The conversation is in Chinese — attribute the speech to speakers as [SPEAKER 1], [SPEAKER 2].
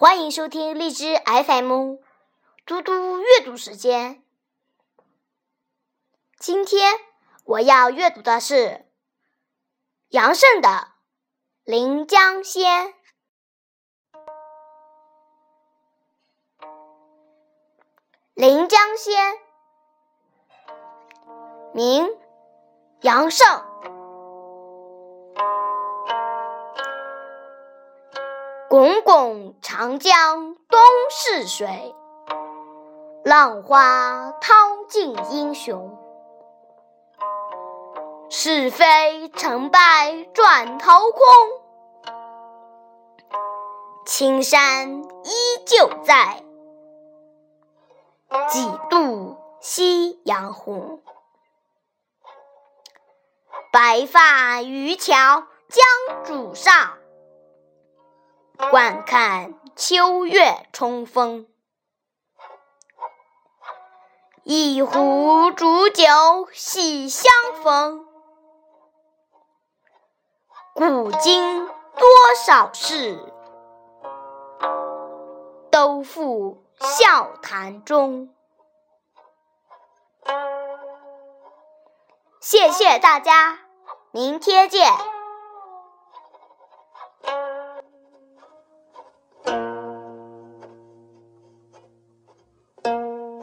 [SPEAKER 1] 欢迎收听荔枝 FM，嘟嘟阅读时间。今天我要阅读的是杨慎的《临江仙》。《临江仙》名杨慎。滚滚长江东逝水，浪花淘尽英雄。是非成败转头空，青山依旧在，几度夕阳红。白发渔樵江渚上。惯看秋月春风，一壶浊酒喜相逢。古今多少事，都付笑谈中。谢谢大家，明天见。